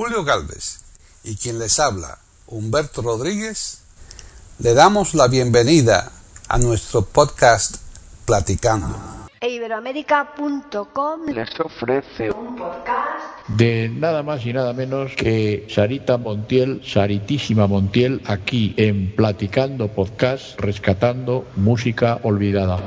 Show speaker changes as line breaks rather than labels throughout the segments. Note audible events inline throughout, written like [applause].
Julio Galvez y quien les habla, Humberto Rodríguez, le damos la bienvenida a nuestro podcast Platicando.
E Iberoamérica.com
les ofrece
un podcast
de nada más y nada menos que Sarita Montiel, Saritísima Montiel, aquí en Platicando Podcast, rescatando música olvidada.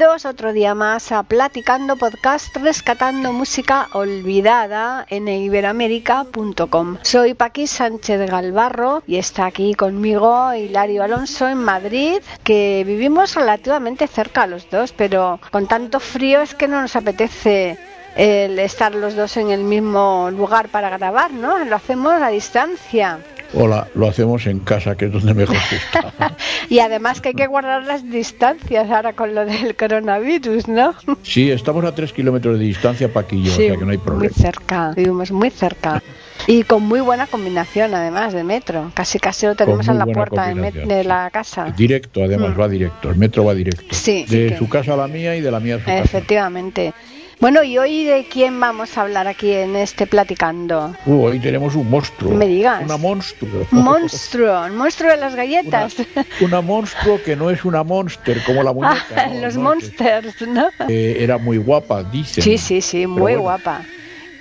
Bienvenidos otro día más a Platicando Podcast Rescatando Música Olvidada en iberoamérica.com. Soy Paqui Sánchez Galvarro y está aquí conmigo Hilario Alonso en Madrid, que vivimos relativamente cerca los dos, pero con tanto frío es que no nos apetece el estar los dos en el mismo lugar para grabar, ¿no? Lo hacemos a distancia.
Hola, lo hacemos en casa, que es donde mejor se está. [laughs]
Y además que hay que guardar las distancias ahora con lo del coronavirus, ¿no?
Sí, estamos a tres kilómetros de distancia, Paquillo, o sea que no hay
muy
problema.
cerca, vivimos muy cerca. Y con muy buena combinación, además, de metro. Casi casi lo tenemos en
muy
la puerta de, de la casa.
Directo, además,
Mm.
va directo. El metro va directo.
Sí,
De
que-
su casa a la mía y de la mía a su casa.
Efectivamente. Bueno, ¿y hoy de quién vamos a hablar aquí en este Platicando?
Uh, hoy tenemos un monstruo.
Me digas.
Una monstruo.
Monstruo, monstruo de las galletas.
Una monstruo que no es una monster como la muñeca.
Ah,
¿no?
los monsters, ¿no?
eh, era muy guapa, dicen.
Sí, sí, sí, muy
bueno,
guapa.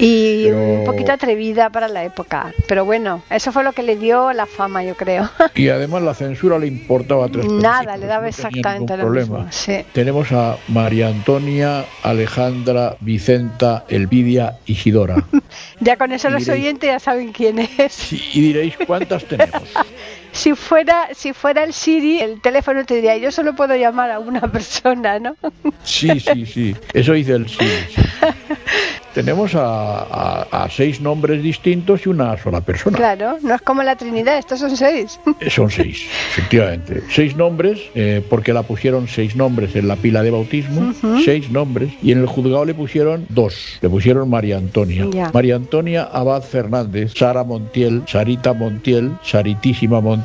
Y
Pero-
un poquito atrevida para la época. Pero bueno, eso fue lo que le dio la fama, yo creo.
Y además la censura le importaba tres
Nada, le daba
no
exactamente lo
problema.
mismo. Sí.
Tenemos a María Antonia, Alejandra, Vicenta, Elvidia, Isidora. [laughs]
Ya con eso
Y
los
diréis-
oyentes ya saben quién es.
Sí, y diréis, ¿cuántas tenemos? [laughs]
Si fuera, si fuera el Siri, el teléfono te diría, yo solo puedo llamar a una [laughs] persona, ¿no?
Sí, sí, sí. Eso dice el sí. sí. [laughs] Tenemos a, a- a seis nombres distintos y una sola persona.
Claro, no es como la Trinidad, estos son seis.
Eh, Son seis, efectivamente. Seis nombres, eh, porque la pusieron seis nombres en la pila de bautismo, seis nombres, y en el juzgado le pusieron dos. Le pusieron María Antonia.
Ya.
María Antonia Abad Fernández, Sara Montiel, Sarita Montiel, Saritísima Montiel.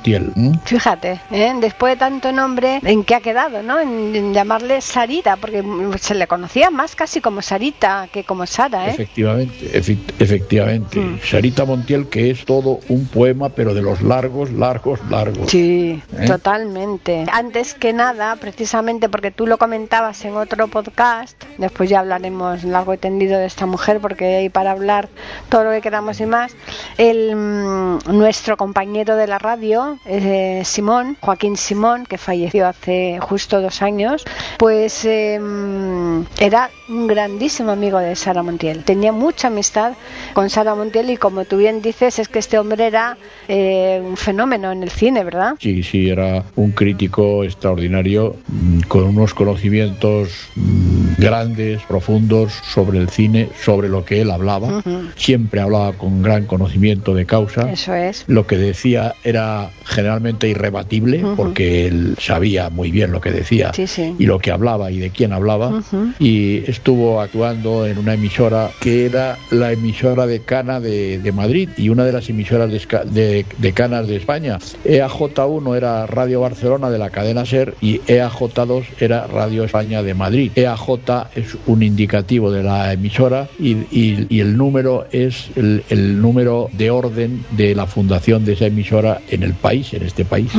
Fíjate, ¿eh? después de tanto nombre, ¿en qué ha quedado, no? En, en llamarle Sarita, porque se le conocía más casi como Sarita que como Sara, ¿eh?
Efectivamente, efe- efectivamente.
Mm.
Sarita Montiel, que es todo un poema, pero de los largos, largos, largos.
Sí,
¿Eh?
totalmente. Antes que nada, precisamente porque tú lo comentabas en otro podcast, después ya hablaremos largo y tendido de esta mujer, porque hay para hablar todo lo que queramos y más. El, mm, nuestro compañero de la radio, eh, Simón, Joaquín Simón, que falleció hace justo dos años, pues mm, era un grandísimo amigo de Sara Montiel. Tenía mucha amistad con Sara Montiel y como tú bien dices, es que este hombre era eh, un fenómeno en el cine, ¿verdad?
Sí, sí, era un crítico extraordinario, mm, con unos conocimientos mm, grandes, profundos sobre el cine, sobre lo que él hablaba.
Ujú.
Siempre hablaba con gran conocimiento de causa.
Eso es.
Lo que decía era generalmente irrebatible,
Ujú.
porque él sabía muy bien lo que decía
Sí, sí.
y lo que hablaba y de quién hablaba.
Ujú.
Y estuvo actuando en una emisora que era la emisora de Cana de, de Madrid y una de las emisoras de, de, de Canas de España. EAJ1 era Radio Barcelona de la cadena SER y EAJ2 era Radio España de Madrid. EAJ es un indicativo de la emisora y, y- y el número es el, el número de orden de la fundación de esa emisora en el país, en este país.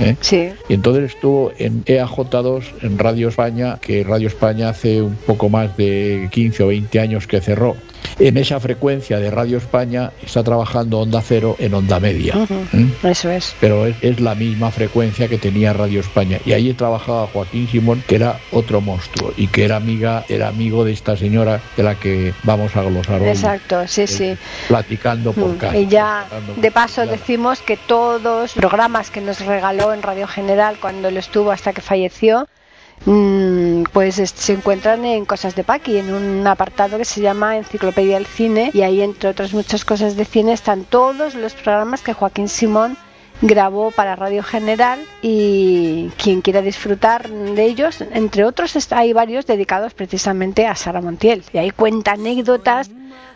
¿eh?
Sí.
Y entonces estuvo en EAJ2, en Radio España, que Radio España hace un poco más de 15 o 20 años que cerró. En esa frecuencia de Radio España está trabajando Onda Cero en Onda Media. ¿eh?
Eso es.
Pero es, es la misma frecuencia que tenía Radio España. Y ahí trabajaba Joaquín Simón, que era otro monstruo y que era amiga, era amigo de esta señora de la que vamos a glosar hoy.
Exacto, sí,
eh,
sí.
Platicando por
Mm,
casa.
Y ya de paso decimos que todos los programas que nos regaló en Radio General cuando él estuvo hasta que falleció, pues es- se encuentran en Cosas de Paqui, en un apartado que se llama Enciclopedia del Cine y ahí entre otras muchas cosas de cine están todos los programas que Joaquín Simón grabó para Radio General y quien quiera disfrutar de ellos, entre otros hay varios dedicados precisamente a Sara Montiel. Y ahí cuenta anécdotas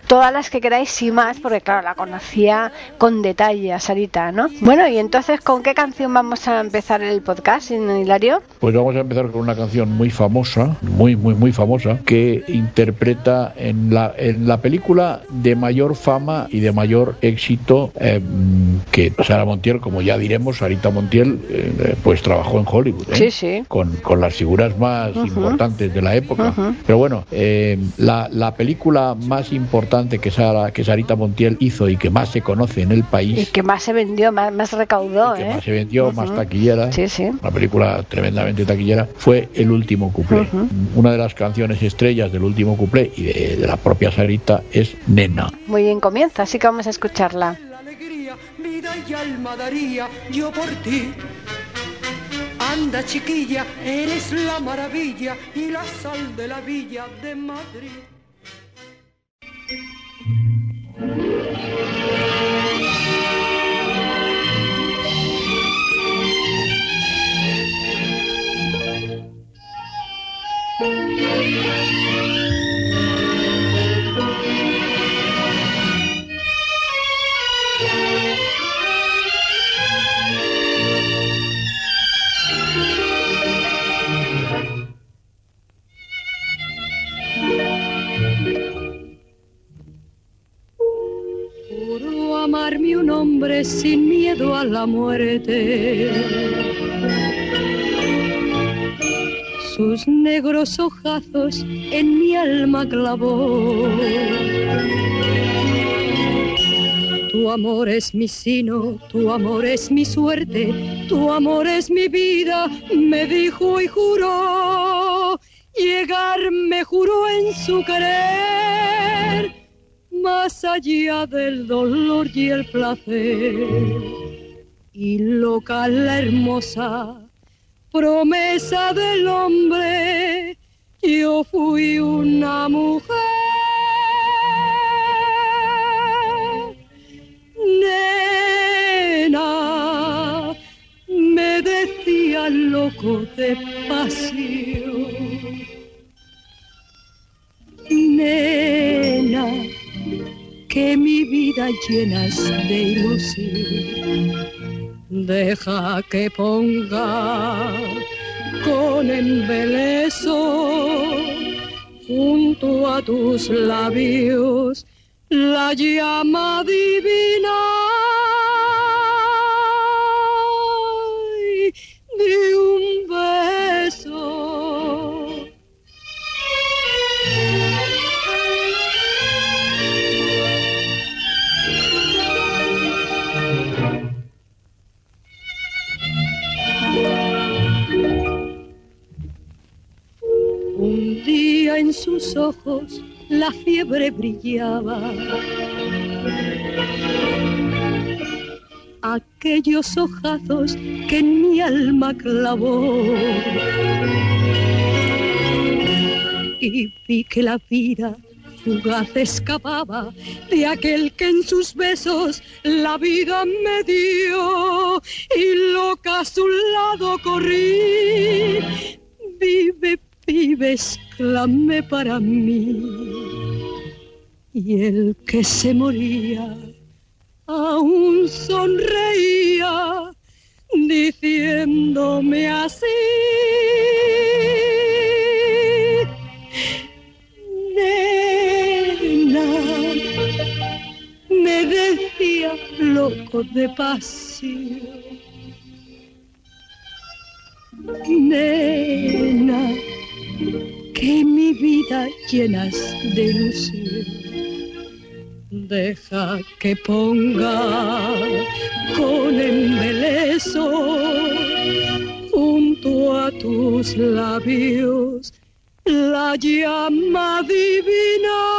todas las que queráis y más, porque claro, la conocía con detalle a Sarita, ¿no? Bueno, y entonces, ¿con qué canción vamos a empezar el podcast, Hilario?
Pues vamos a empezar con una canción muy famosa, muy, muy, muy famosa, que interpreta en la, en la película de mayor fama y de mayor éxito eh, que Sara Montiel, como ya diremos, Sarita Montiel, eh, pues trabajó en Hollywood. ¿eh?
Sí, sí.
Con, con las figuras más importantes de la época. Pero bueno, eh, la, la película más importante que, Sara, que Sarita Montiel hizo y que más se conoce en el país,
Y que más se vendió, más, más recaudó,
que
¿eh?
más se vendió, más taquillera,
Sí, sí.
una película tremendamente taquillera, fue El último cuplé. Una de las canciones estrellas del último cuplé y de, de la propia Sarita es Nena.
Muy bien, comienza, así que vamos a escucharla.
La alegría, vida y alma daría yo por ti. Anda chiquilla, eres la maravilla y la sal de la villa de Madrid. Mm-hmm. La muerte. Sus negros ojazos en mi alma clavó. Tu amor es mi sino, tu amor es mi suerte, tu amor es mi vida, me dijo y juró. Llegar me juró en su querer más allá del dolor y el placer. Y loca la hermosa promesa del hombre, yo fui una mujer. Nena, me decía loco de pasión. Nena, que mi vida llenas de ilusión. Deja que ponga con embeleso junto a tus labios la llama divina ojos la fiebre brillaba. Aquellos ojazos que en mi alma clavó. Y vi que la vida fugaz escapaba de aquel que en sus besos la vida me dio. Y loca a su lado corrí. Vive, vive, exclamé para mí. Y el que se moría aún sonreía, diciéndome así. Nena, me decía loco de pasión. Nena, que mi vida llenas de ilusión. Deja que ponga con embeleso junto a tus labios la llama divina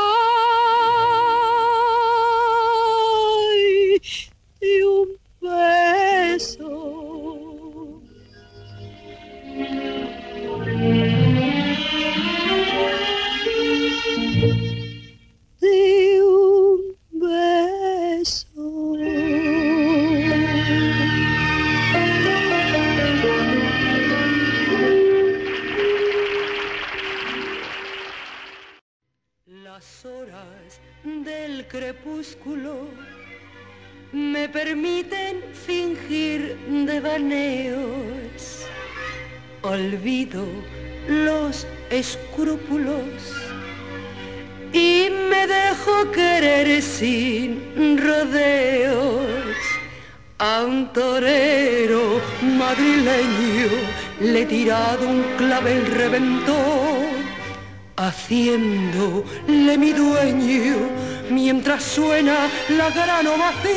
la gran ovación.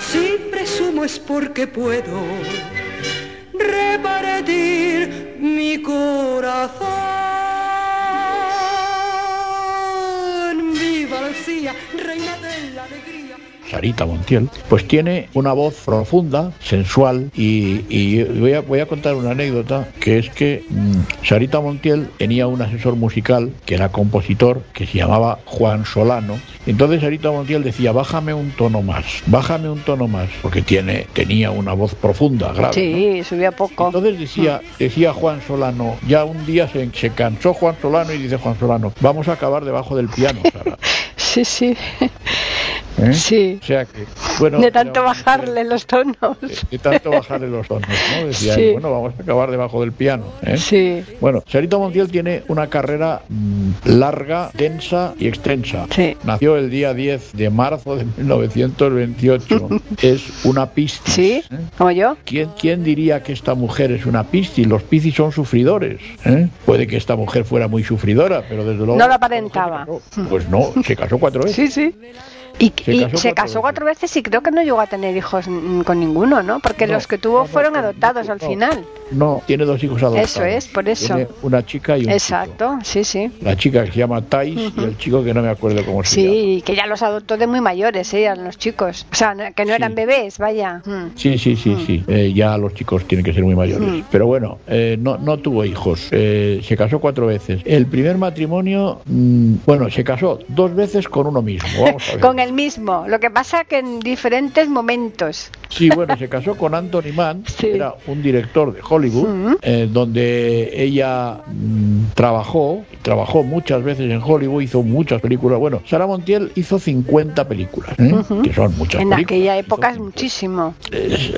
Si presumo es porque puedo repartir mi corazón. Viva Lucía, reina.
Sarita Montiel, pues tiene una voz profunda, sensual y, y voy, a, voy, a, contar una anécdota que es que mmm, Sarita Montiel tenía un asesor musical que era compositor que se llamaba Juan Solano. Entonces Sarita Montiel decía, bájame un tono más, bájame un tono más, porque tiene, tenía una voz profunda, grave.
Sí,
¿no?
subía poco.
Entonces decía, decía Juan Solano, ya un día se, se cansó Juan Solano y dice Juan Solano, vamos a acabar debajo del piano, Sara. [laughs]
sí, sí.
¿Eh?
Sí.
O sea que, bueno,
de tanto bajarle los tonos.
De, de, tanto bajarle los tonos, ¿no? Decía,
sí.
bueno, vamos a acabar debajo del piano. ¿eh?
Sí.
Bueno, Sarita Montiel tiene una carrera mmm, larga, densa y extensa.
Sí.
Nació el día 10 de marzo de 1928. [laughs] es una piscis.
Sí,
¿eh?
como yo.
¿Quién, ¿Quién diría que esta mujer es una piscis? Los piscis son sufridores. ¿eh? Puede que esta mujer fuera muy sufridora, pero desde luego...
No lo aparentaba.
Pues no, se casó cuatro [laughs] veces.
Sí, sí. Y,
Se
y
casó
se
cuatro
casó
veces.
cuatro veces y creo que no llegó a tener hijos con ninguno, ¿no? Porque
No,
los que tuvo
no,
fueron adoptados al final.
No, tiene dos hijos adoptados.
Eso es, por eso.
Tiene una chica y un
Exacto, sí, sí.
La chica que se llama Thais y el chico que no me acuerdo cómo se llama.
Sí, que ya los adoptó de muy mayores, ¿eh? A los chicos. O sea, que no
Sí.
eran bebés, vaya. Mm.
Sí, sí, sí, sí. Eh, ya los chicos tienen que ser muy mayores.
Mm.
Pero bueno, eh, no, no tuvo hijos. Eh, se casó cuatro veces. El primer matrimonio, mm, bueno, se casó dos veces con uno mismo. Vamos a [laughs] ver.
Con el mismo. Lo que pasa que en diferentes momentos.
Sí, bueno, se casó con Anthony Mann, [laughs]
Sí.
que era un director de Hollywood,
Mm.
eh, donde ella mm, trabajó, trabajó muchas veces en Hollywood, hizo muchas películas. Bueno, Sara Montiel hizo 50 películas, ¿eh?
Ujú.
que son muchas
En
películas.
aquella época es
50.
muchísimo.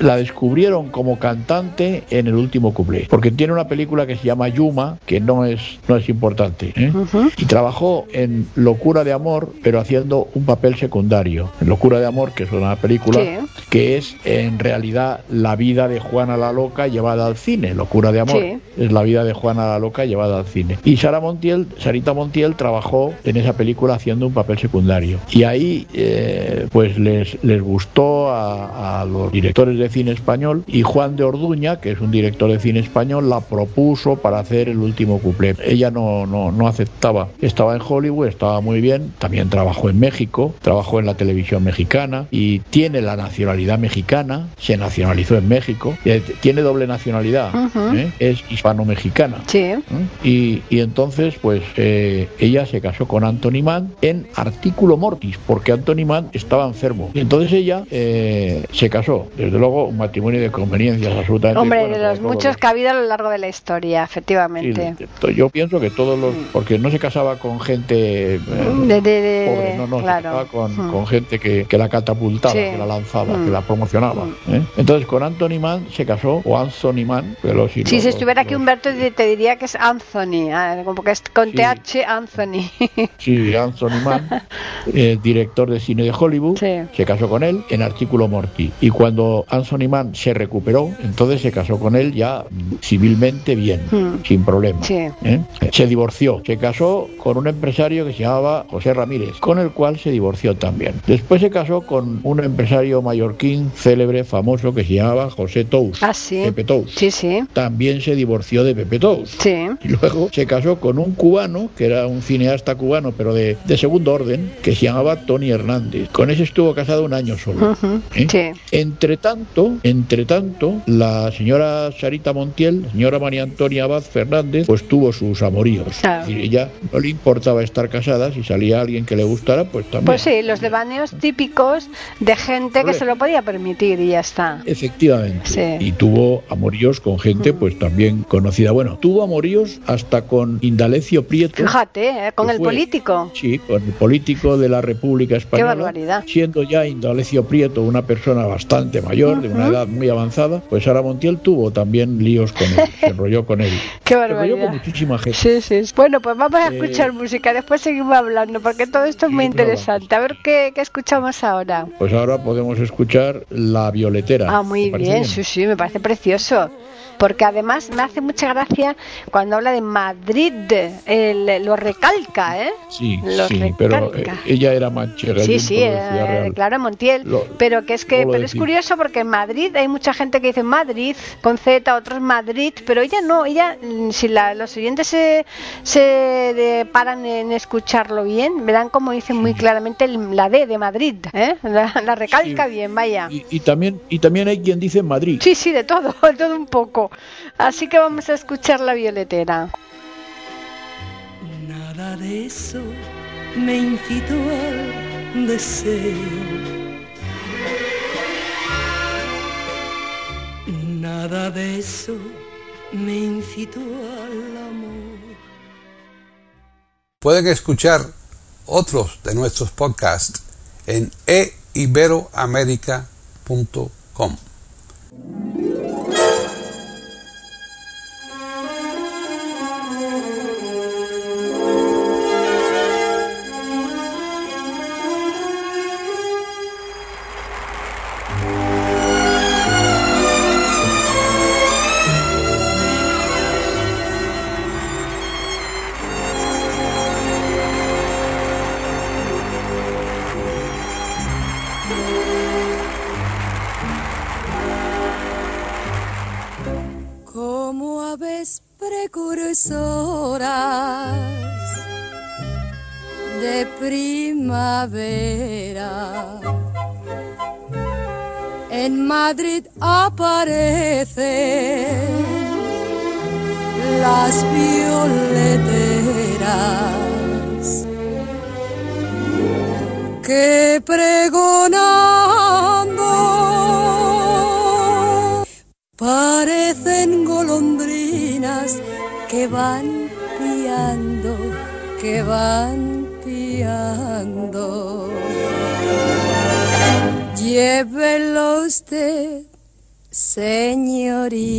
La descubrieron como cantante en el último cuplé, porque tiene una película que se llama Yuma, que no es, no es importante, ¿eh?
Ujú.
y trabajó en Locura de Amor, pero haciendo un papel secundario. En Locura de Amor, que es una película
Sí.
que es en realidad la vida de Juana la Loca llevada al cine. Locura de Amor
Sí.
es la vida de Juana la Loca llevada al cine. Y Sara Montiel, Sarita Montiel trabajó en esa película haciendo un papel secundario. Y ahí eh, pues les, les gustó a, a los directores de cine español y Juan de Orduña, que es un director de cine español, la propuso para hacer el último cuplé. Ella no, no, no aceptaba. Estaba en Hollywood, estaba muy bien, también trabajó en México, trabajó en la televisión mexicana y tiene la nacionalidad mexicana, se nacionalizó en México, eh, tiene doble nacionalidad, ¿eh? es hispano-mexicana.
Sí.
¿eh? Y, y entonces, pues eh, ella se casó con Anthony Mann en artículo mortis, porque Anthony Mann estaba enfermo. Y entonces ella eh, se casó. Desde luego, un matrimonio de conveniencias absolutamente.
Hombre,
bueno,
de los muchos que ha habido a lo largo de la historia, efectivamente.
yo pienso que todos los. Porque no se casaba con gente.
De- de- de-
pobre, no, no,
claro.
se casaba con,
Mm.
con gente que, que la catapultaba,
Sí.
que la lanzaba,
Mm.
que la promocionaba. Entonces, con Anthony Mann se casó, o Anthony Mann, que los,
Si
los-
se estuviera aquí
los-
Humberto te te diría que es Anthony, ah, como que es con
Sí.
TH Anthony. [laughs]
Sí, Anthony Mann, [laughs] eh, director de cine de Hollywood,
Sí.
se casó con él en Artículo Morty. Y cuando Anthony Mann se recuperó, entonces se casó con él ya mm, civilmente bien,
Hmm.
sin problema.
Sí.
¿eh? Se divorció, se casó con un empresario que se llamaba José Ramírez, con el cual se divorció también. Después se casó con un empresario mallorquín célebre, famoso, que se llamaba José Tous,
Ah, sí.
Pepe Tous.
Sí, sí.
También se divorció de Pepe Tous.
Sí.
Y luego se casó con un cubano, que era un cineasta cubano, pero de, de segundo orden, que se llamaba Tony Hernández. Con ese estuvo casado un año solo. ¿eh?
sí.
Entre tanto, entre tanto, la señora Sarita Montiel, la señora María Antonia Abad Fernández, pues tuvo sus amoríos.
Claro.
Es decir, ella no le importaba estar casada, si salía alguien que le gustara, pues también.
Pues sí, los devaneos típicos de gente que se lo podía permitir y ya está.
Efectivamente.
Sí.
Y tuvo amoríos con gente pues también conocida. Bueno, tuvo amoríos hasta con Indalecio Prieto.
Fíjate, ¿eh? con el
fue-
político.
Sí, con el político de la República Española.
barbaridad.
Siendo ya Indalecio Prieto una persona bastante mayor, de una edad muy avanzada, pues Sara Montiel tuvo también líos con él, se enrolló con él. [laughs]
Qué
Se enrolló con
barbaridad.
muchísima gente.
Sí, sí. Bueno, pues vamos a
Eh,
escuchar música, después seguimos hablando, porque todo esto es muy interesante. A ver qué, qué escuchamos ahora.
Pues ahora podemos escuchar La Violetera.
Ah, muy
¿Te parece
bien, sí, sí, me parece precioso. Porque además me hace mucha gracia cuando habla de Madrid, el- lo recalca, ¿eh?
Sí,
Lo
sí, pero eh, ella era manchega.
Sí, sí, eh, claro, Montiel.
Lo-
pero que es que pero es curioso porque en Madrid hay mucha gente que dice Madrid con Z, otros Madrid, pero ella no, ella, mm, si la- los oyentes se, se de- paran en escucharlo bien, verán como dice muy claramente el- la D de Madrid, ¿eh? la, la recalca
Sí.
bien, vaya.
Y, y también, y también hay quien dice Madrid.
Sí, sí, de todo, [laughs] de todo un poco. Así que vamos a escuchar la violetera.
Nada de eso me incitó al deseo. Nada de eso me incitó al amor.
Pueden escuchar otros de nuestros podcasts en eiberoamerica.com.
aves precursoras de primavera. En Madrid aparecen las violeteras que pregonando parecen golondrinas que van piando, que van piando. Llévelo usted, señorito,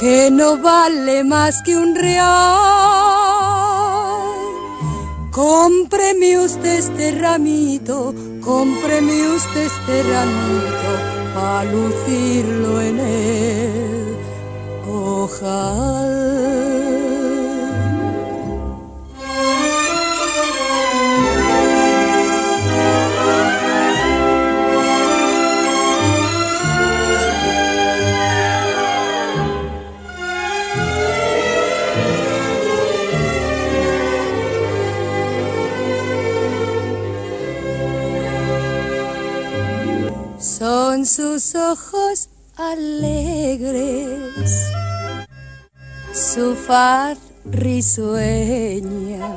que no vale más que un real. Cómpreme usted este ramito, cómpreme usted este ramito, para lucirlo en el Son sus ojos alegres, su faz risueña,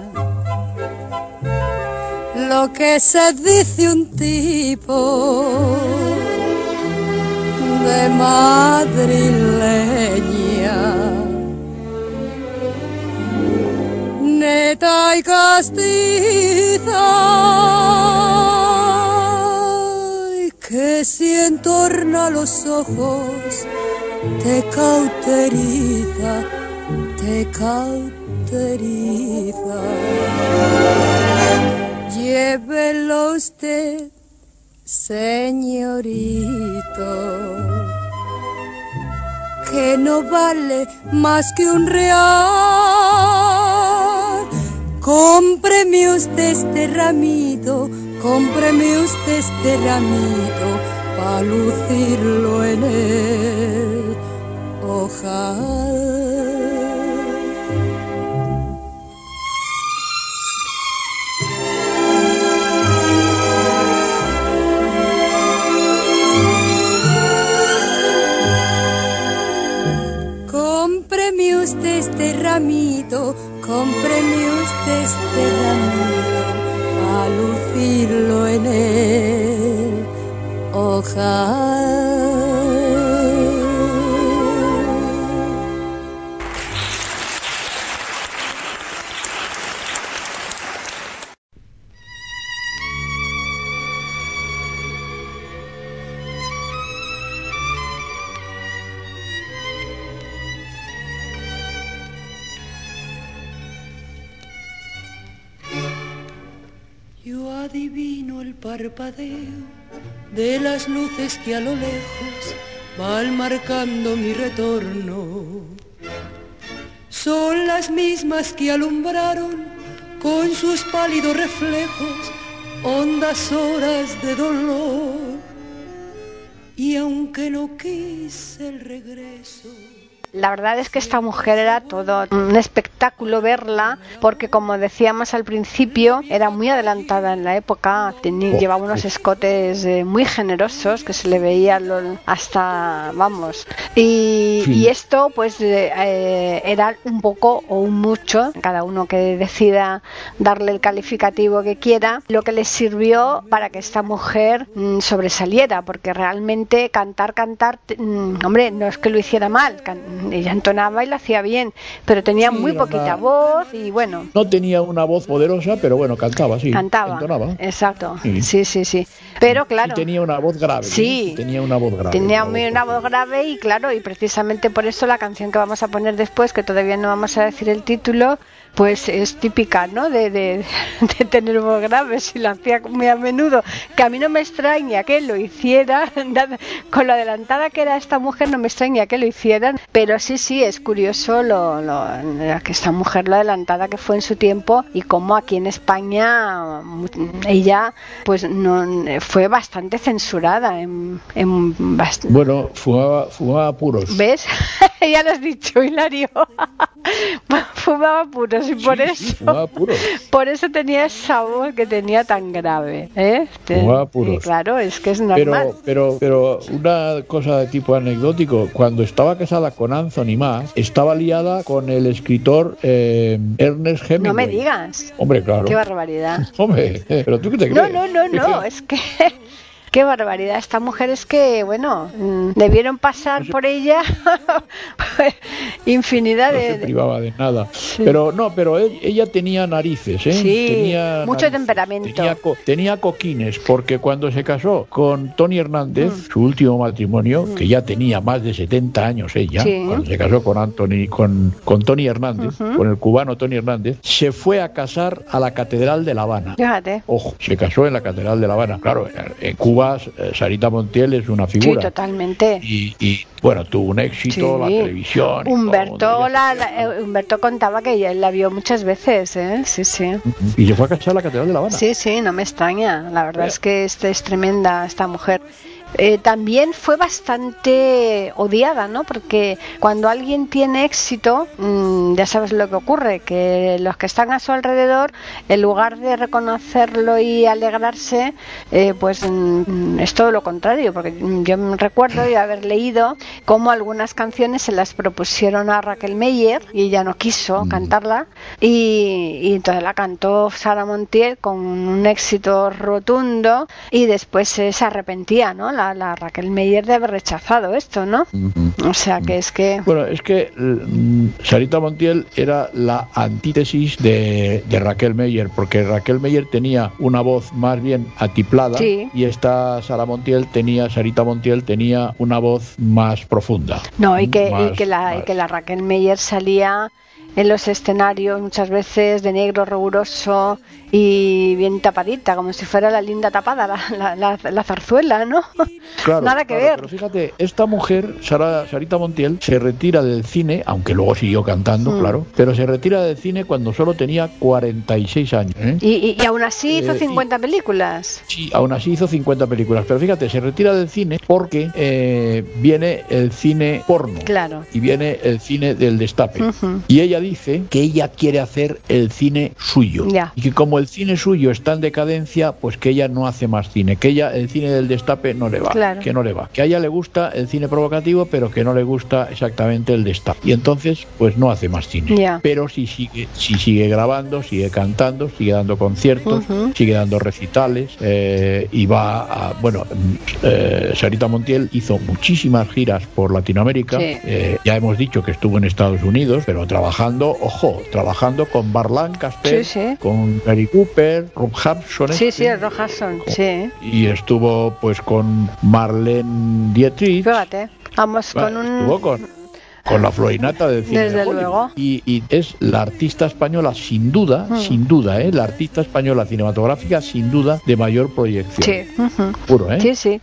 lo que se dice un tipo de madrileña. Neta y castiza, que si entorna los ojos te cauteriza, te cauteriza. Llévelo usted, señorito, que no vale más que un real. Cómpreme usted este ramito, cómpreme usted este ramito, para lucirlo en el ojal. Usted este ramito, cómpreme usted este ramito, a lucirlo en el ojal.
Adivino el parpadeo de las luces que a lo lejos van marcando mi retorno. Son las mismas que alumbraron con sus pálidos reflejos hondas horas de dolor. Y aunque no quise el regreso,
La verdad es que esta mujer era todo un espectáculo verla, porque como decíamos al principio, era muy adelantada en la época, tenía, llevaba unos escotes eh, muy generosos que se le veía lo- hasta, vamos, y,
Sí.
y esto pues eh, eh, era un poco o un mucho, cada uno que decida darle el calificativo que quiera, lo que le sirvió para que esta mujer mm, sobresaliera, porque realmente cantar, cantar, mm, hombre, no es que lo hiciera mal, can- ella entonaba y lo hacía bien, pero tenía
Sí,
muy poquita
una-
voz y bueno,
No tenía una voz poderosa, pero bueno, cantaba, sí.
cantaba.
Entonaba.
Exacto,
Sí.
sí, sí, sí. Pero claro.
Y tenía una voz grave.
Sí.
¿eh? Tenía una voz grave.
Tenía
una
muy
voz
una voz grave y claro, y precisamente por eso la canción que vamos a poner después, que todavía no vamos a decir el título, pues es típica, ¿no? De, de, [laughs] de tener voz grave, si lo hacía muy a menudo, que a mí no me extraña que lo hiciera, [laughs] con lo adelantada que era esta mujer, no me extraña que lo hicieran, pero sí, sí, es curioso lo, lo- que esta mujer, lo adelantada que fue en su tiempo y cómo aquí en España mu- ella pues no fue bastante censurada en, en bast-
Bueno, fumaba, fumaba puros.
¿Ves? [laughs] ya lo has dicho, Hilario. Fumaba puros y por eso
sí, fumaba puros. [laughs]
por eso tenía esa voz que tenía tan grave, ¿eh? Te-
Fumaba puros.
y claro, es que es normal.
Pero, pero, pero una cosa de tipo anecdótico, cuando estaba casada con Anthony Maas, estaba liada con el escritor eh, Ernest Hemingway.
no me digas.
Hombre, claro.
Qué barbaridad. [laughs]
Hombre, pero tú qué te
No,
crees.
no, no, no, es que qué barbaridad. Esta mujer es que, bueno, mm, debieron pasar por ella [laughs] infinidad
No
de...
se
de-
privaba de nada. Pero no, pero e- ella tenía narices, ¿eh?
Sí,
tenía
mucho
narices.
temperamento.
Tenía, co- tenía coquines, porque cuando se casó con Tony Hernández,
Mm.
su último matrimonio, que ya tenía más de 70 años ella,
Sí.
cuando se casó con Anthony, con, con Tony Hernández, con el cubano Tony Hernández, se fue a casar a la Catedral de La Habana.
Fíjate.
Ojo, se casó en la Catedral de La Habana. Claro, en Cuba, eh, Sarita Montiel es una
Sí,
figura.
totalmente.
y, y, bueno, tuvo un éxito, la
Sí.
televisión.
Humberto, la, eh, Humberto contaba que ella la vio muchas veces, ¿eh? Sí, sí.
Y se fue a casar a la Catedral de La Habana.
Sí, sí, no me extraña. La verdad es que este es tremenda esta mujer. Eh, también fue bastante odiada, ¿no? Porque cuando alguien tiene éxito, mm, ya sabes lo que ocurre, que los que están a su alrededor, en lugar de reconocerlo y alegrarse, eh, pues mm, es todo lo contrario, porque yo me recuerdo de haber leído cómo algunas canciones se las propusieron a Raquel Meyer y ella no quiso cantarla y, y entonces la cantó Sara Montiel con un éxito rotundo y después eh, se arrepentía, ¿no? La, la, la Raquel Meyer de haber rechazado esto, ¿no? O sea que es que...
Bueno, es que mm, Sarita Montiel era la antítesis de, de Raquel Meyer, porque Raquel Meyer tenía una voz más bien atiplada
Sí.
y esta Sara Montiel tenía, Sarita Montiel tenía una voz más profunda.
No, y que, y
Más-
que, la, y que la Raquel Meyer salía en los escenarios muchas veces de negro riguroso y bien tapadita, como si fuera la linda tapada, la, la, la- la zarzuela, ¿no? [laughs]
Claro,
Nada que
claro,
ver.
Pero fíjate, esta mujer, Sara, Sarita Montiel, se retira del cine, aunque luego siguió cantando,
Mm.
claro, pero se retira del cine cuando solo tenía 46 años. ¿eh?
Y, y- y aún así hizo
Eh, y-
50 películas.
Sí, aún así hizo 50 películas. Pero fíjate, se retira del cine porque eh, viene el cine porno.
Claro.
Y viene el cine del destape. Y ella dice que ella quiere hacer el cine suyo.
Ya.
Y que como el cine suyo está en decadencia, pues que ella no hace más cine. Que ella, el cine del destape no le va.
Claro.
Que no le va. Que a ella le gusta el cine provocativo, pero que no le gusta exactamente el destape. Y entonces, pues no hace más cine. Pero si sigue, si sigue grabando, sigue cantando, sigue dando conciertos, sigue dando recitales eh, y va a, bueno, eh, Sarita Montiel hizo muchísimas giras por Latinoamérica.
Sí.
Eh, ya hemos dicho que estuvo en Estados Unidos, pero trabajando, ojo, trabajando con Bar Lancaster,
Sí, sí.
con Gary Cooper, Rob Hudson.
Sí,
este,
sí, Rojason, sí.
Y estuvo pues con Marlene Dietrich.
Fíjate, vamos
Bueno,
con un...
estuvo con, con la florinata del cine
Desde
de
luego.
Y, y es la artista española sin duda,
Mm.
sin duda, ¿eh? la artista española cinematográfica sin duda de mayor proyección.
Sí. ujú.
Puro, ¿eh?
Sí, sí.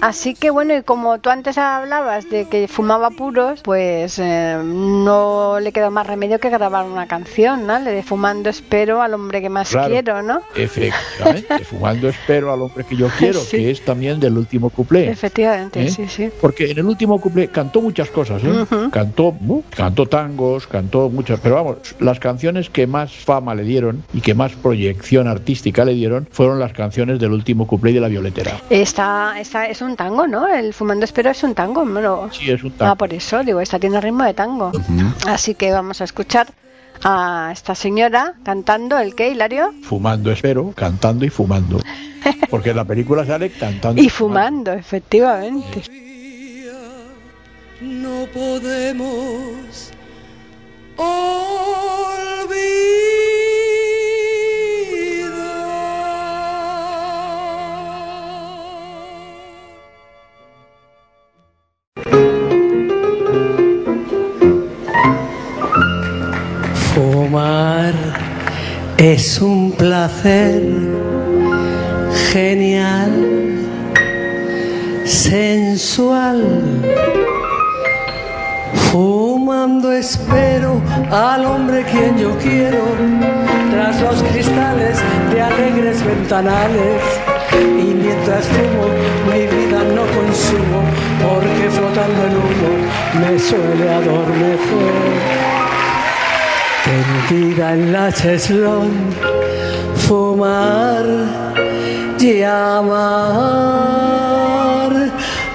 Así que bueno, y como tú antes hablabas de que fumaba puros, pues eh, no le quedó más remedio que grabar una canción, ¿no? Le de Fumando espero al hombre que más
Claro.
quiero, ¿no?
Efectivamente, [laughs] fumando espero al hombre que yo quiero,
Sí.
que es también del último cuplé.
Efectivamente,
¿Eh?
sí, sí.
Porque en el último cuplé cantó muchas cosas, ¿eh?
Ujú.
Cantó, uh, cantó tangos, cantó muchas, pero vamos, las canciones que más fama le dieron y que más proyección artística le dieron fueron las canciones del último cuplé de la Violetera.
Esta, esta es un tango, ¿no? El Fumando espero es un tango, ¿no?
Sí, es un
Ah, por eso, digo, esta tiene ritmo de tango. Así que vamos a escuchar a esta señora cantando el que, Hilario,
Fumando espero, cantando y fumando. Porque en la película sale cantando [laughs]
y fumando, efectivamente.
no podemos olvidar. Fumar es un placer genial, sensual. Fumando espero al hombre quien yo quiero, tras los cristales de alegres ventanales. Y mientras fumo, mi vida no consumo, porque flotando en humo me suele adormecer. Tendida en la cheslón, fumar y amar,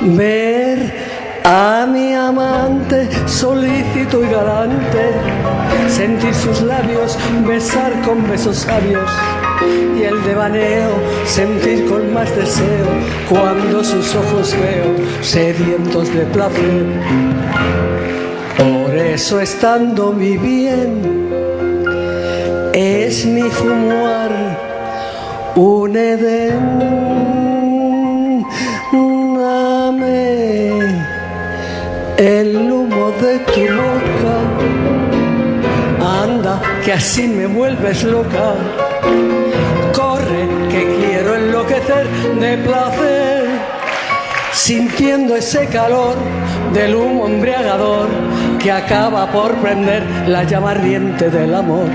ver a mi amante solícito y galante, sentir sus labios, besar con besos sabios y el devaneo, sentir con más deseo cuando sus ojos veo sedientos de placer. Por eso estando mi bien, es mi fumar un Edén. Dame el humo de tu boca, anda que así me vuelves loca. Corre que quiero enloquecer de placer sintiendo ese calor del humo embriagador que acaba por prender la llama ardiente del amor.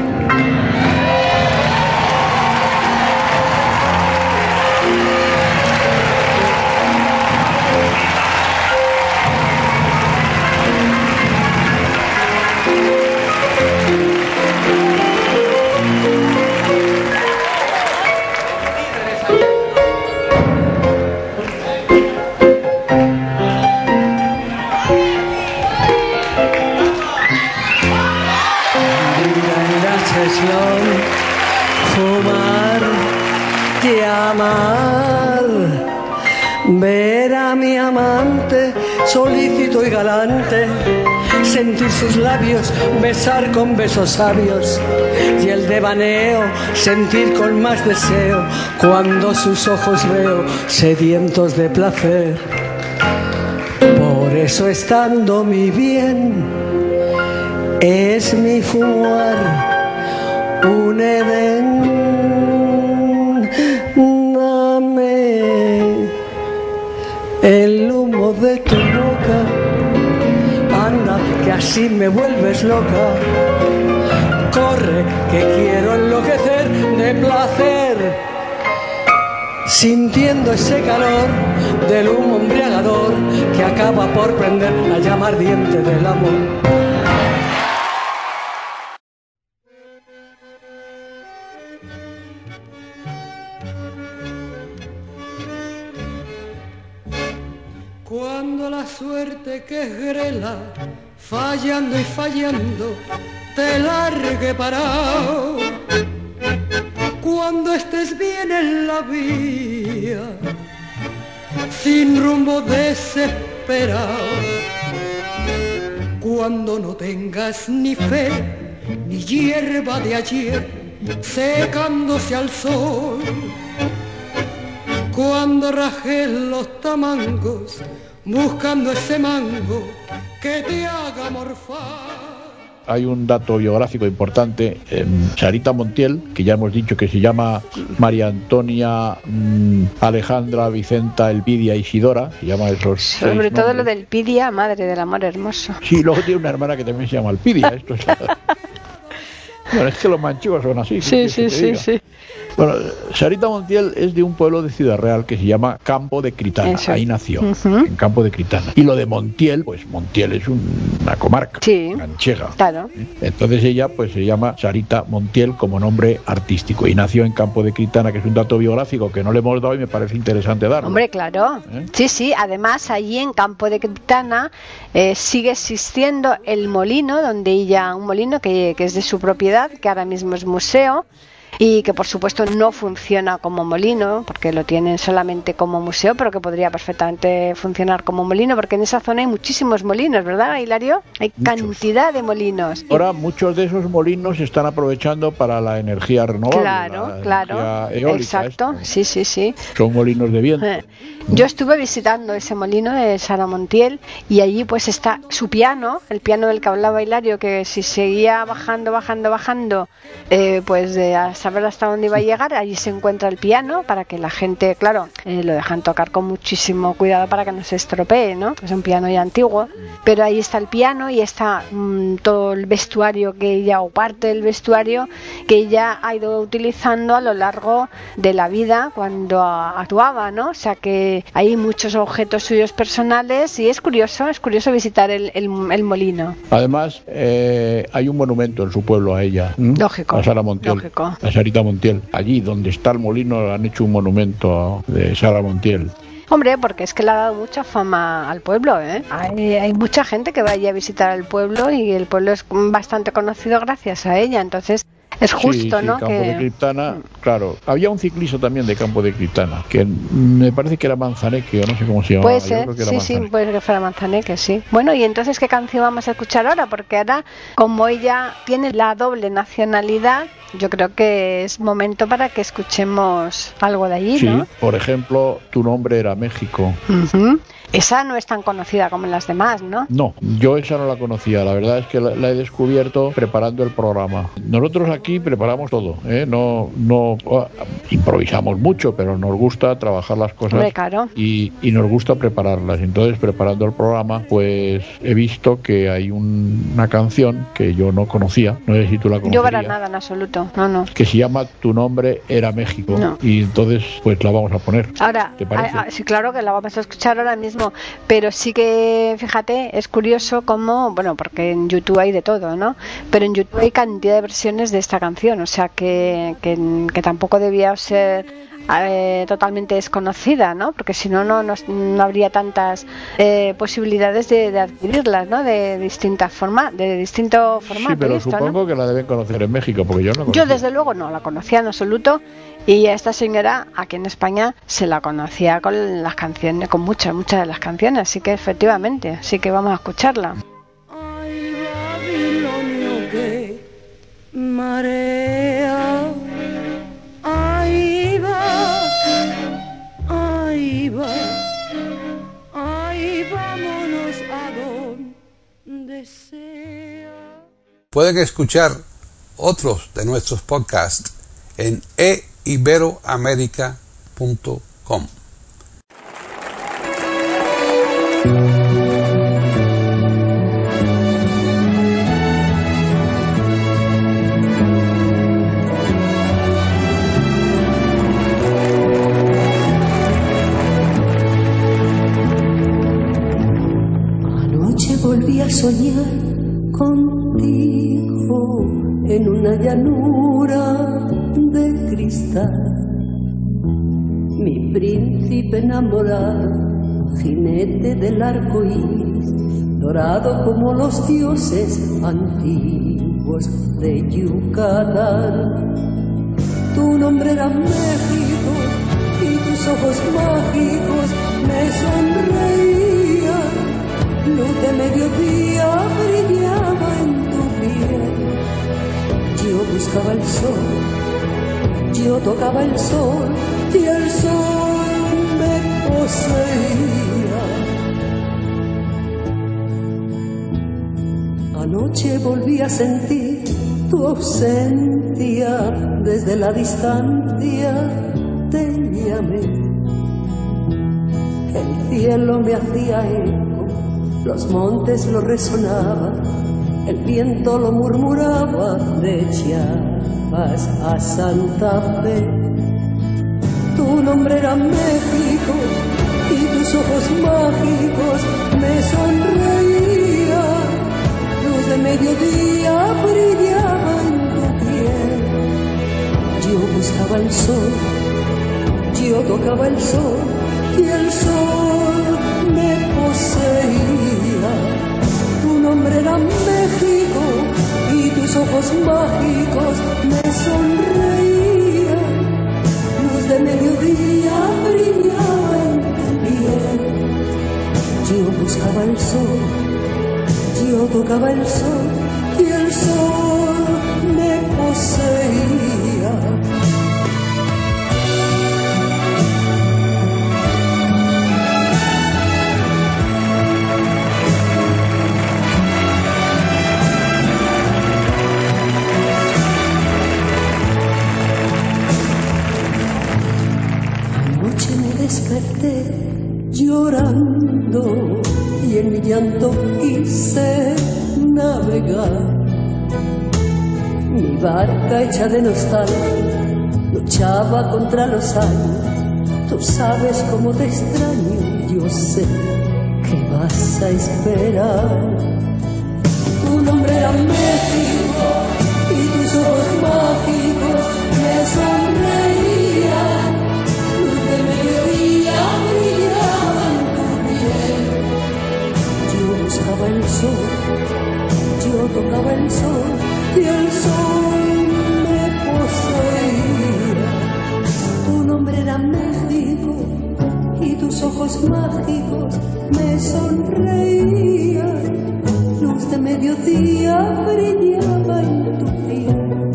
Sus labios, besar con besos sabios y el devaneo, sentir con más deseo cuando sus ojos veo sedientos de placer. Por eso estando mi bien, es mi fumar un. Dame el humo de tu boca, así me vuelves loca. Corre que quiero enloquecer de placer, sintiendo ese calor del humo embriagador que acaba por prender la llama ardiente del amor. Cuando la suerte que es grela, fallando y fallando, te largue parado. Cuando estés bien en la vía, sin rumbo desesperado. Cuando no tengas ni fe, ni hierba de ayer, secándose al sol. Cuando rajes los tamangos, buscando ese mango que te haga morfar.
hay un dato biográfico importante. Sarita Montiel, que ya hemos dicho que se llama María Antonia mm, Alejandra Vicenta Elvidia Isidora, se llama esos.
Sobre todo lo del Pidia, madre del amor hermoso.
Sí, luego tiene una hermana que también se llama Alpidia. Esto es... [laughs] bueno, es que los manchegos son así. ¿qué
Sí, sí, sí, sí.
Bueno, Sarita Montiel es de un pueblo de Ciudad Real que se llama Campo de Critana.
Eso.
Ahí nació, en Campo de Critana. Y lo de Montiel, pues Montiel es un- una comarca,
Sí.
manchega.
Claro.
Entonces ella pues se llama Sarita Montiel como nombre artístico y nació en Campo de Critana, que es un dato biográfico que no le hemos dado y me parece interesante darlo.
Hombre, claro.
¿Eh?
Sí, sí. Además, allí en Campo de Criptana eh, sigue existiendo el molino, donde ella, un molino que, que es de su propiedad, que ahora mismo es museo y que por supuesto no funciona como molino, porque lo tienen solamente como museo, pero que podría perfectamente funcionar como molino, porque en esa zona hay muchísimos molinos, ¿verdad, Hilario? Hay
Muchos.
cantidad de molinos.
Ahora muchos de esos molinos se están aprovechando para la energía renovable.
Claro,
la
claro.
eólica,
Exacto. Sí, sí, sí.
Son molinos de viento.
Eh, Yo estuve visitando ese molino de Sara Montiel y allí pues está su piano, el piano del que hablaba Hilario, que si seguía bajando, bajando, bajando, eh, pues de a saber hasta dónde iba a llegar, allí se encuentra el piano para que la gente, claro, eh, lo dejan tocar con muchísimo cuidado para que no se estropee, ¿no? Es un piano ya antiguo, pero ahí está el piano y está mm, todo el vestuario que ella, o parte del vestuario que ella ha ido utilizando a lo largo de la vida cuando actuaba, ¿no? O sea que hay muchos objetos suyos personales y es curioso, es curioso visitar el, el- el molino.
Además, eh, hay un monumento en su pueblo a ella. ¿m?
Lógico,
A Sara Montiel.
lógico.
A Sarita Montiel. Allí donde está el molino han hecho un monumento de Sara Montiel.
Hombre, porque es que le ha dado mucha fama al pueblo, ¿eh? Hay, hay mucha gente que va allí a visitar el pueblo y el pueblo es bastante conocido gracias a ella, entonces es justo,
sí,
¿no?
Campo de
Que...
Criptana, claro. Había un ciclista también de Campo de Criptana, que me parece que era Manzaneque o no sé cómo se llamaba.
Puede
yo
ser,
creo que era
sí, sí, puede que fuera Manzaneque, sí. Bueno, y entonces, ¿qué canción vamos a escuchar ahora? Porque ahora, como ella tiene la doble nacionalidad, yo creo que es momento para que escuchemos algo de allí,
Sí,
¿no?
por ejemplo, tu nombre era México.
Ujú. Esa no es tan conocida como las demás, ¿no?
No, yo esa no la conocía. La verdad es que la, la he descubierto preparando el programa. Nosotros aquí preparamos todo, ¿eh? no, no ah, improvisamos mucho, pero nos gusta trabajar las cosas
Hombre,
y, y nos gusta prepararlas. Entonces, preparando el programa, pues he visto que hay un- una canción que yo no conocía. No sé si tú la
Yo para nada en absoluto, no, no.
Que se llama Tu nombre era México.
No.
Y entonces, pues la vamos a poner.
Ahora,
¿Te parece?
ah, ah, sí, claro que la vamos a escuchar ahora mismo, pero sí que, fíjate, es curioso cómo, bueno, porque en YouTube hay de todo, ¿no? Pero en YouTube hay cantidad de versiones de esta canción, o sea que, que, que tampoco debía ser eh, totalmente desconocida, ¿no? Porque si no, no, no habría tantas eh, posibilidades de, adquirirlas, ¿no? De distintas formas, de distinto formato.
Sí, pero supongo que la deben conocer en México, porque yo no
Yo desde luego no la conocía en absoluto y a esta señora aquí en España se la conocía con las canciones, con muchas, muchas de las canciones, así que efectivamente, así que vamos a escucharla.
marea, ahí va, ahí va, ahí vámonos a donde sea.
Pueden escuchar otros de nuestros podcasts en eiberoamerica.com.
Anoche Mi príncipe enamorado, jinete del arco iris, dorado como los dioses antiguos de Yucatán. Tu nombre era México y tus ojos mágicos me sonreían. Luz de mediodía brillaba en tu piel. Yo buscaba el sol yo tocaba el sol y el sol me poseía. Anoche volví a sentir tu ausencia desde la distancia, te llamé. El cielo me hacía eco, los montes lo resonaban, el viento lo murmuraba de Chiapas a Santa Fe. Tu nombre era México y tus ojos mágicos me sonreían. Luz de mediodía brillaba en tu piel. Yo buscaba el sol, yo tocaba el sol y el sol me poseía. Tu nombre era México tus ojos mágicos me sonreían. Luz de mediodía brillaba en piel. Yo buscaba el sol, yo tocaba el sol y el sol me poseía. Llorando y en mi llanto quise navegar. Mi barca hecha de nostalgia luchaba contra los años. Tú sabes cómo te extraño, yo sé que vas a esperar. Tu nombre era México y tus ojos mágicos yo tocaba el sol y el sol me poseía. Tu nombre era México y tus ojos mágicos me sonreían. Luz de mediodía brillaba en tu piel.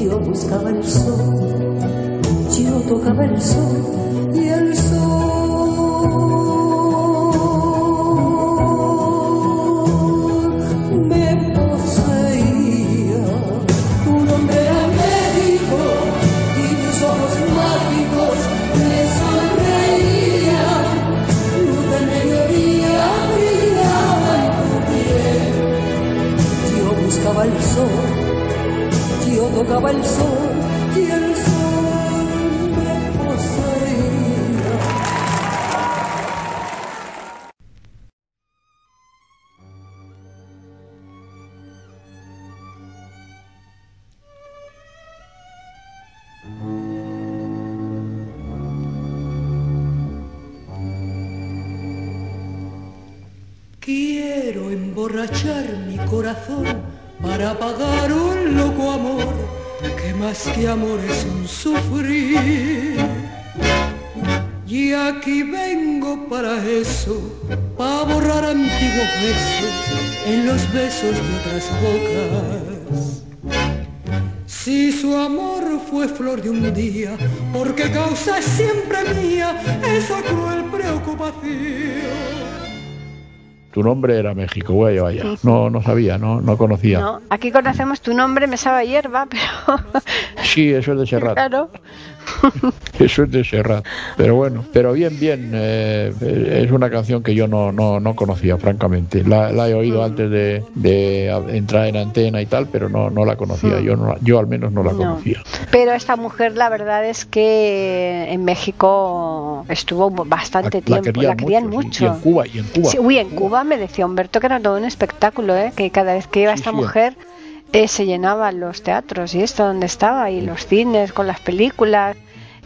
Yo buscaba el sol, yo tocaba el sol yo flor de un día, porque causa es siempre mía esa cruel preocupación.
Tu nombre era México, vaya, vaya. No, no sabía, no, no conocía.
No, aquí conocemos tu nombre, me sabe a hierba, pero...
Sí, eso es de Serrat. [laughs]
claro.
Eso es de Serrat. Pero bueno, pero bien, bien. eh, es una canción que yo no, no, no conocía, francamente. La, la he oído antes de, entrar en antena y tal, pero no, no la conocía. Yo, no, yo al menos no la
No.
conocía.
Pero esta mujer, la verdad es que en México estuvo bastante
La- la
tiempo,
querían
la querían
mucho, sí. Y en Cuba, y en Cuba.
Sí, uy, en Cuba me decía Humberto que era todo un espectáculo, ¿eh? que cada vez que iba
Sí,
esta mujer eh, se llenaban los teatros y esto donde estaba y los cines con las películas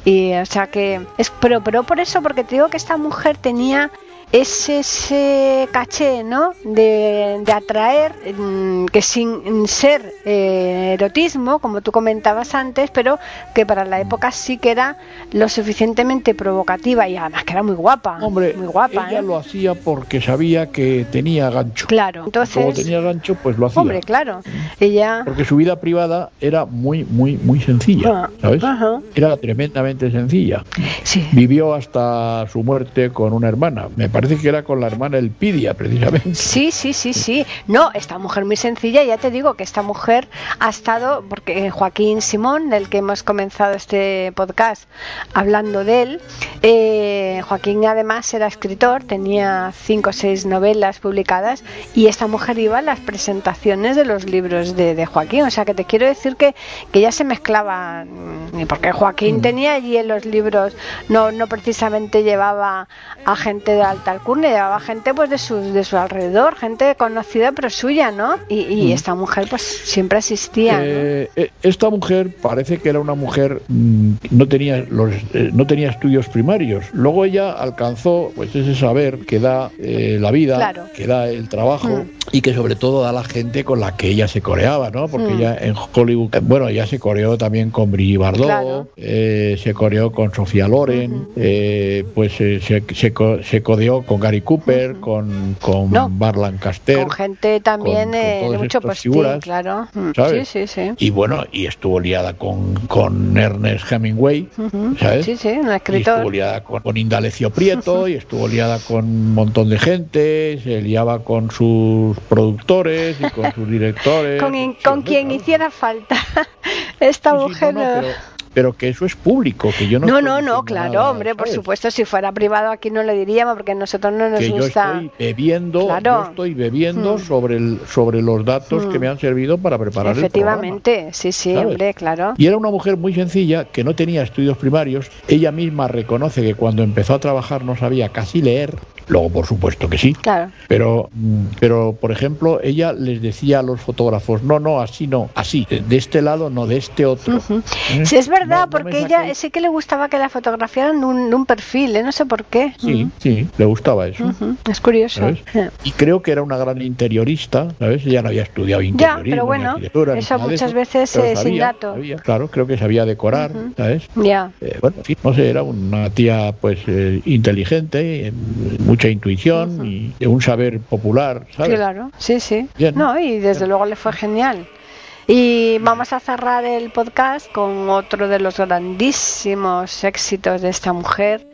y o sea que es pero pero por eso porque te digo que esta mujer tenía ese, ese caché, ¿no? De, de atraer, mm, que sin ser eh, erotismo, como tú comentabas antes, pero que para la época sí que era lo suficientemente provocativa y además que era muy guapa.
Hombre,
muy guapa,
ella
¿eh?
lo hacía porque sabía que tenía gancho.
Claro, entonces.
Como tenía gancho, pues lo hacía.
Hombre, claro. Ella.
Porque su vida privada era muy, muy, muy sencilla,
Ah,
¿sabes?
ajá.
Era tremendamente sencilla.
Sí.
Vivió hasta su muerte con una hermana. Me parece que era con la hermana Elpidia, precisamente.
Sí, sí, sí, sí. No, esta mujer muy sencilla, ya te digo que esta mujer ha estado, porque eh, Joaquín Simón, del que hemos comenzado este podcast hablando de él, eh, Joaquín además era escritor, tenía cinco o seis novelas publicadas y esta mujer iba a las presentaciones de los libros de, de Joaquín. O sea que te quiero decir que, que ya se mezclaba, mm, porque Joaquín tenía allí en los libros, no, no precisamente llevaba a gente de alta alcurnia, llevaba gente pues de su, de su alrededor, gente conocida pero suya, ¿no? Y, y esta mujer pues siempre asistía.
Eh, eh, esta mujer parece que era una mujer mm, no tenía los eh, no tenía estudios primarios. Luego ella alcanzó pues ese saber que da eh, la vida,
Claro.
que da el trabajo
Mm.
y que sobre todo da la gente con la que ella se coreaba, ¿no? Porque
Mm.
ella en Hollywood, bueno, ella se coreó también con Brigitte Bardot,
Claro.
se coreó con Sofía Loren, pues se, se, se codeó con Gary Cooper, con, con
No.
Bar Lancaster.
Con gente también
con- con
eh,
todas
mucho postín,
figuras,
claro.
¿sabes?
Sí, sí, sí.
Y bueno, y estuvo liada con, con Ernest Hemingway,
Ujú.
¿sabes?
Sí, sí, un
Y
escritor.
estuvo liada con, con Indalecio Prieto, y estuvo liada con un montón de gente, se liaba con sus productores y con sus [laughs] directores.
Con,
sí,
con quien hiciera falta [laughs] esta
Sí, sí,
mujer.
no, no,
no-
pero, pero que eso es público, que yo no
No, no, no, claro,
nada,
hombre, por supuesto, si fuera privado aquí no le diríamos porque a nosotros no nos
que yo
gusta.
estoy bebiendo,
Claro.
yo estoy bebiendo
Mm.
sobre el, sobre los datos que
Mm.
me han servido para preparar el programa.
Efectivamente, sí, sí,
¿sabes?
hombre, claro.
Y era una mujer muy sencilla, que no tenía estudios primarios. Ella misma reconoce que cuando empezó a trabajar no sabía casi leer. Luego, por supuesto que sí.
Claro.
Pero, mm, pero, por ejemplo, ella les decía a los fotógrafos, no, no, así no, así, de- este lado no, de este otro. ¿Eh?
Sí, es verdad,
No- no
porque ella
saquéis-
sí que le gustaba que la fotografiaran de un, de un perfil, ¿eh? no sé por qué.
Sí, sí, le gustaba eso.
Ujú, Es curioso.
¿sabes? Y creo que era una gran interiorista, ¿sabes? Ella no había estudiado interiorismo,
pero
ni
bueno,
ni
eso muchas veces,
pero
eh, sin
sabía,
dato.
sabía, claro, creo que sabía decorar, ¿sabes?
Ya.
Eh, bueno, en fin, no sé, era una tía pues eh, inteligente, mucha intuición y de un saber popular, ¿sabes?
Claro, sí, sí.
Bien.
No, y desde luego le fue genial. Y vamos a cerrar el podcast con otro de los grandísimos éxitos de esta mujer.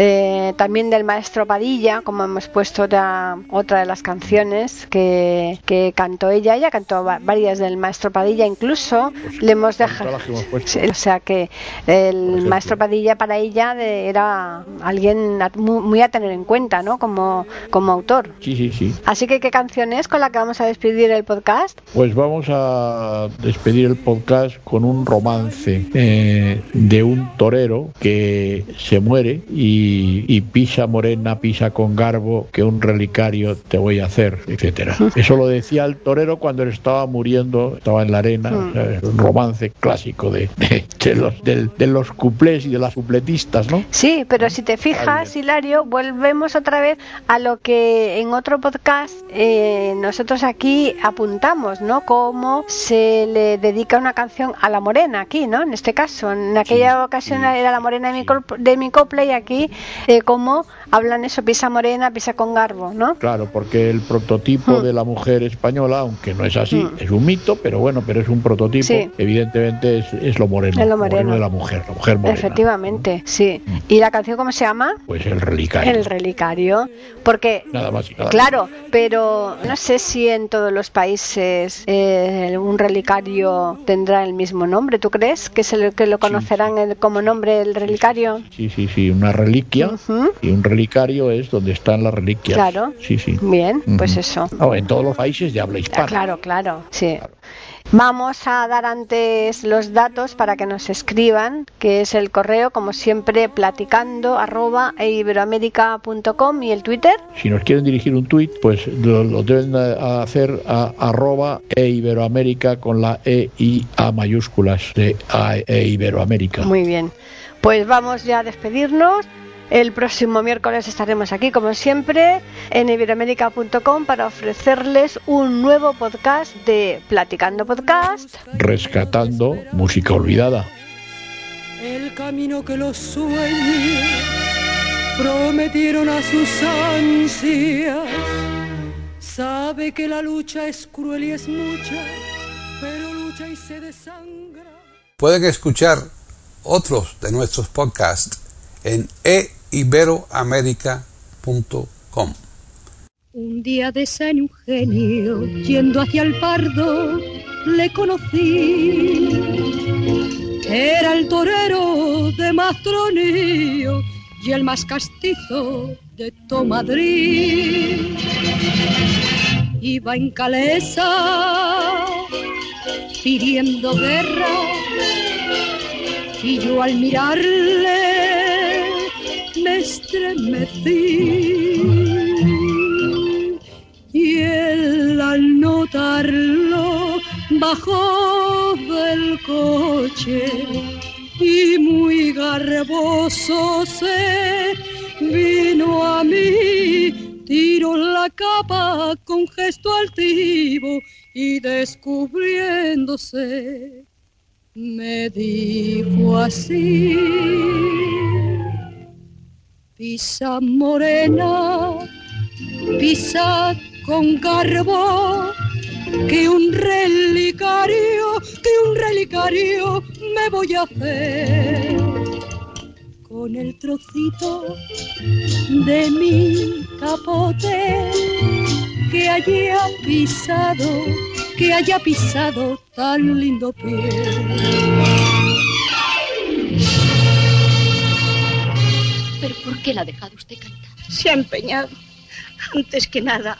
Eh, también del maestro Padilla, como hemos puesto otra, otra de las canciones que, que cantó ella. Ella cantó va- varias del maestro Padilla, incluso le hemos dejado. o sea que el maestro Padilla para ella de- era alguien a- muy, muy a tener en cuenta, ¿no? Como, como autor.
Sí, sí, sí.
Así que, ¿qué canción es con la que vamos a despedir el podcast?
Pues vamos a despedir el podcast con un romance eh, de un torero que se muere y, y pisa morena, pisa con garbo, que un relicario te voy a hacer, etcétera. Eso lo decía el torero cuando él estaba muriendo, estaba en la arena, o sea, es un romance clásico de, de- de los, del- de los cuplés y de las cupletistas, ¿no?
Sí, pero si te fijas, Hilario, volvemos otra vez a lo que en otro podcast eh, nosotros aquí apuntamos, ¿no? Cómo se le dedica una canción a la morena aquí, ¿no? En este caso, en aquella ocasión era la morena de mi, col- de mi copla y aquí eh, cómo hablan eso, pisa morena, pisa con garbo, ¿no?
Claro, porque el prototipo
Mm.
de la mujer española, aunque no es así,
Mm.
es un mito, pero bueno, pero es un prototipo,
Sí.
evidentemente es, es lo moreno,
Es lo moreno.
de la mujer, la mujer morena.
Efectivamente, sí. ¿Y la canción cómo se llama?
Pues el relicario.
El relicario. Porque
Nada más y nada
Claro, pero no sé si en todos los países eh, un relicario tendrá el mismo nombre. ¿Tú crees que, se lo, que lo conocerán el- como nombre el relicario?
Sí, sí, sí, una reliquia
Ujú.
y un relicario es donde están las reliquias.
Claro.
Sí, sí.
Bien, pues eso.
Ah, en todos los países de habla
Ah,
hispana.
Claro, claro, sí. Vamos a dar antes los datos para que nos escriban, que es el correo, como siempre, platicando arroba eiberoamerica.com y el Twitter.
Si nos quieren dirigir un tuit, pues lo, lo deben hacer a arroba e Iberoamérica con la E y A mayúsculas de a, e Iberoamérica.
Muy bien. Pues vamos ya a despedirnos. El próximo miércoles estaremos aquí, como siempre, en iberoamérica.com para ofrecerles un nuevo podcast de Platicando Podcast.
Rescatando música olvidada.
el camino que los sueños prometieron a sus ansias. Sabe que la lucha es cruel y es mucha, pero lucha y se desangra.
Pueden escuchar otros de nuestros podcasts en eiberoamerica.com.
Un día de San Eugenio, yendo hacia el Pardo, le conocí. Era el torero de Mastronío y el más castizo de todo Madrid. Iba en calesa pidiendo guerra y yo al mirarle me estremecí. Y él al notarlo bajó del coche y muy garboso se vino a mí, tiró la capa con gesto altivo y descubriéndose me dijo así, pisa morena, pisa con garbo, que un relicario, que un relicario me voy a hacer con el trocito de mi capote que haya pisado, que haya pisado tan lindo pie.
¿Pero por qué la ha dejado usted cantar?
Se ha empeñado. Antes que nada,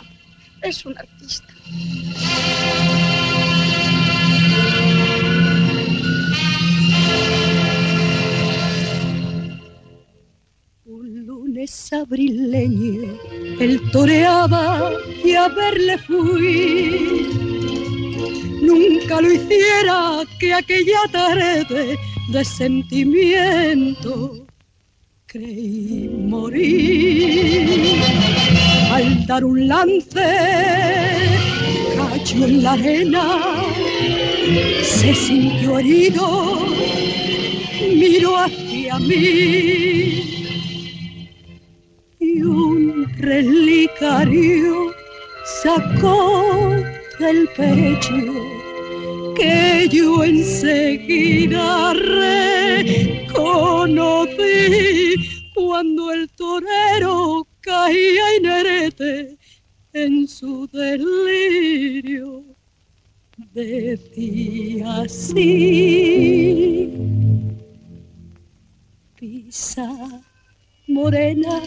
es un artista. Un lunes abrileño, él toreaba y a verle fui. Nunca lo hiciera que aquella tarde de sentimiento creí morir. Al dar un lance, cayó en la arena, se sintió herido, miró hacia mí y un relicario sacó del pecho que yo enseguida reconocí cuando el torero caía inerete en su delirio. Decía así, pisa morena,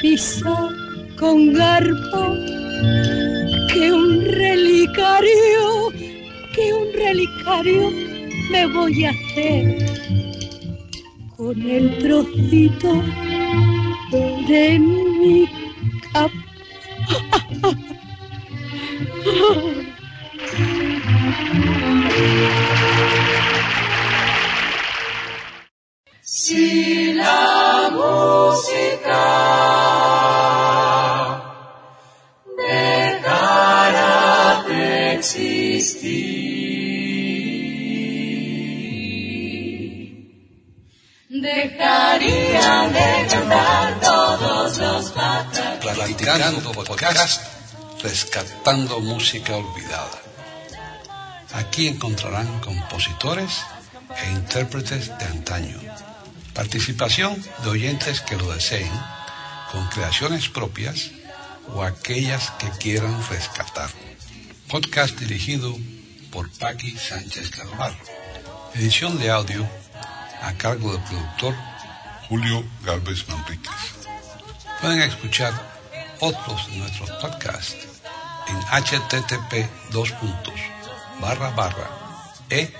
pisa con un relicario, que un relicario me voy a hacer con el trocito de mi capa.
Si la música dejaría de cantar todos los.
Platicando podcast, rescatando música olvidada. Aquí encontrarán compositores e intérpretes de antaño. Participación de oyentes que lo deseen, con creaciones propias o aquellas que quieran rescatar. Podcast dirigido por Paqui Sánchez Carvalho. Edición de audio a cargo del productor Julio Galvez Manríquez. Pueden escuchar otros de nuestros podcasts en http dos barra barra e.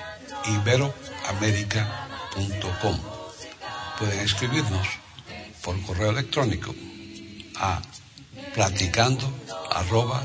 Pueden escribirnos por correo electrónico a platicando arroba